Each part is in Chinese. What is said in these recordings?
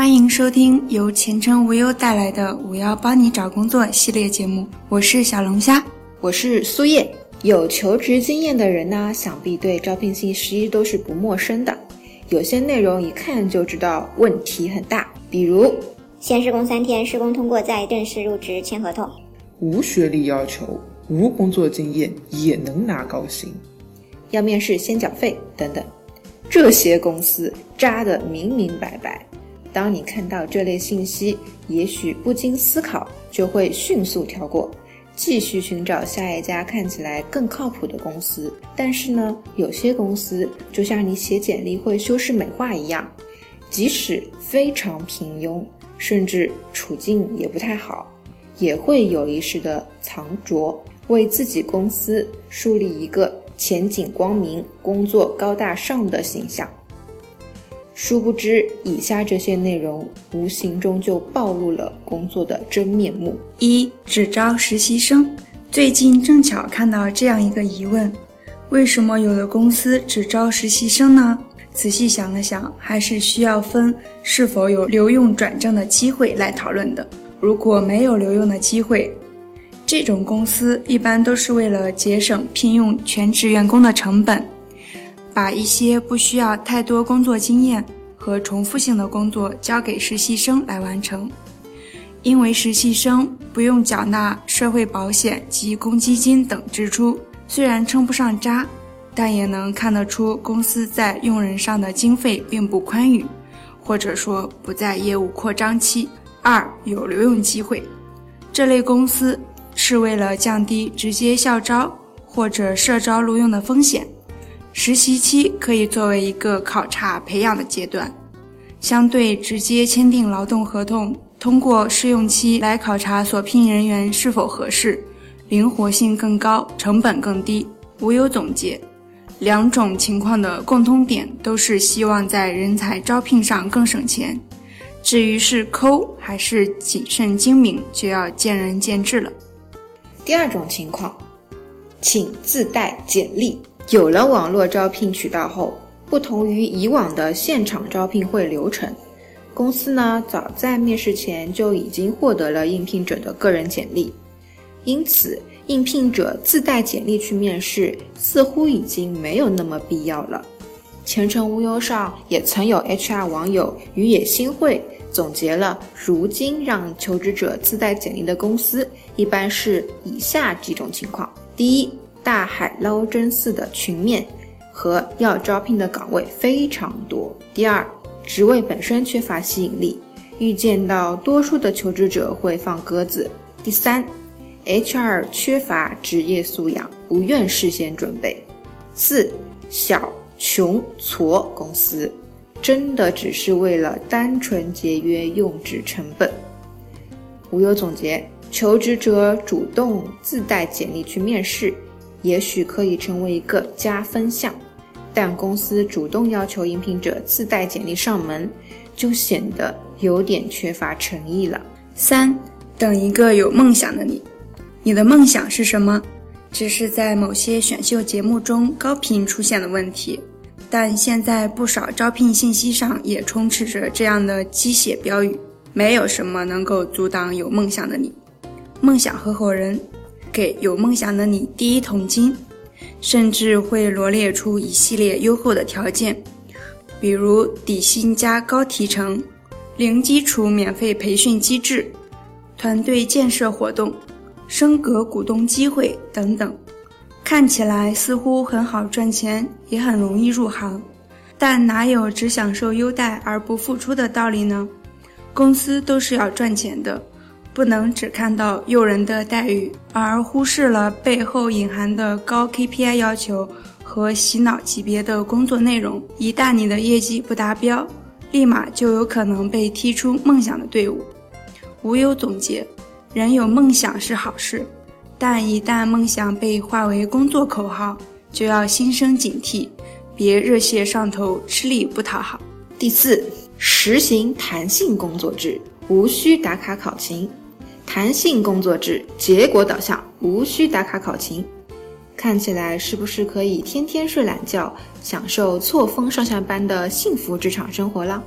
欢迎收听由前程无忧带来的“五幺帮你找工作”系列节目，我是小龙虾，我是苏叶。有求职经验的人呢，想必对招聘信息都是不陌生的。有些内容一看就知道问题很大，比如先试工三天，施工通过再正式入职签合同；无学历要求，无工作经验也能拿高薪；要面试先缴费等等。这些公司扎得明明白白。当你看到这类信息，也许不经思考就会迅速跳过。继续寻找下一家看起来更靠谱的公司，但是呢，有些公司就像你写简历会修饰美化一样，即使非常平庸，甚至处境也不太好，也会有意识的藏拙，为自己公司树立一个前景光明、工作高大上的形象。殊不知，以下这些内容无形中就暴露了工作的真面目。一、只招实习生。最近正巧看到这样一个疑问：为什么有的公司只招实习生呢？仔细想了想，还是需要分是否有留用转正的机会来讨论的。如果没有留用的机会，这种公司一般都是为了节省聘用全职员工的成本。把一些不需要太多工作经验和重复性的工作交给实习生来完成，因为实习生不用缴纳社会保险及公积金等支出，虽然称不上渣，但也能看得出公司在用人上的经费并不宽裕，或者说不在业务扩张期。二有留用机会，这类公司是为了降低直接校招或者社招录用的风险。实习期可以作为一个考察培养的阶段，相对直接签订劳动合同，通过试用期来考察所聘人员是否合适，灵活性更高，成本更低。无忧总结，两种情况的共通点都是希望在人才招聘上更省钱，至于是抠还是谨慎精明，就要见仁见智了。第二种情况，请自带简历。有了网络招聘渠道后，不同于以往的现场招聘会流程，公司呢早在面试前就已经获得了应聘者的个人简历，因此应聘者自带简历去面试似乎已经没有那么必要了。前程无忧上也曾有 HR 网友与野心会总结了，如今让求职者自带简历的公司一般是以下几种情况：第一。大海捞针似的群面和要招聘的岗位非常多。第二，职位本身缺乏吸引力，预见到多数的求职者会放鸽子。第三，HR 缺乏职业素养，不愿事先准备。四，小穷矬公司，真的只是为了单纯节约用纸成本。无忧总结：求职者主动自带简历去面试。也许可以成为一个加分项，但公司主动要求应聘者自带简历上门，就显得有点缺乏诚意了。三，等一个有梦想的你，你的梦想是什么？只是在某些选秀节目中高频出现的问题，但现在不少招聘信息上也充斥着这样的鸡血标语。没有什么能够阻挡有梦想的你，梦想合伙人。给有梦想的你第一桶金，甚至会罗列出一系列优厚的条件，比如底薪加高提成、零基础免费培训机制、团队建设活动、升格股东机会等等。看起来似乎很好赚钱，也很容易入行，但哪有只享受优待而不付出的道理呢？公司都是要赚钱的。不能只看到诱人的待遇，而忽视了背后隐含的高 KPI 要求和洗脑级别的工作内容。一旦你的业绩不达标，立马就有可能被踢出梦想的队伍。无忧总结：人有梦想是好事，但一旦梦想被化为工作口号，就要心生警惕，别热血上头，吃力不讨好。第四，实行弹性工作制，无需打卡考勤。弹性工作制，结果导向，无需打卡考勤，看起来是不是可以天天睡懒觉，享受错峰上下班的幸福职场生活了？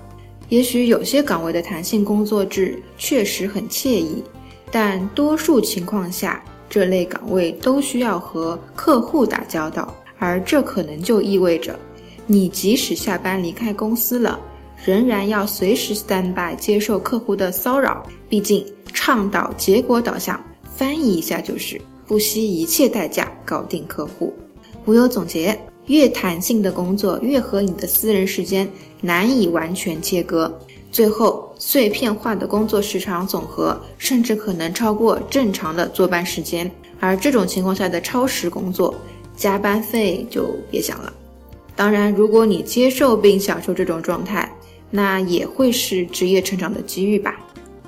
也许有些岗位的弹性工作制确实很惬意，但多数情况下，这类岗位都需要和客户打交道，而这可能就意味着，你即使下班离开公司了，仍然要随时 stand by 接受客户的骚扰。毕竟，倡导结果导向，翻译一下就是不惜一切代价搞定客户。无忧总结。越弹性的工作，越和你的私人时间难以完全切割，最后碎片化的工作时长总和，甚至可能超过正常的坐班时间。而这种情况下的超时工作，加班费就别想了。当然，如果你接受并享受这种状态，那也会是职业成长的机遇吧。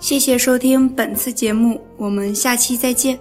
谢谢收听本次节目，我们下期再见。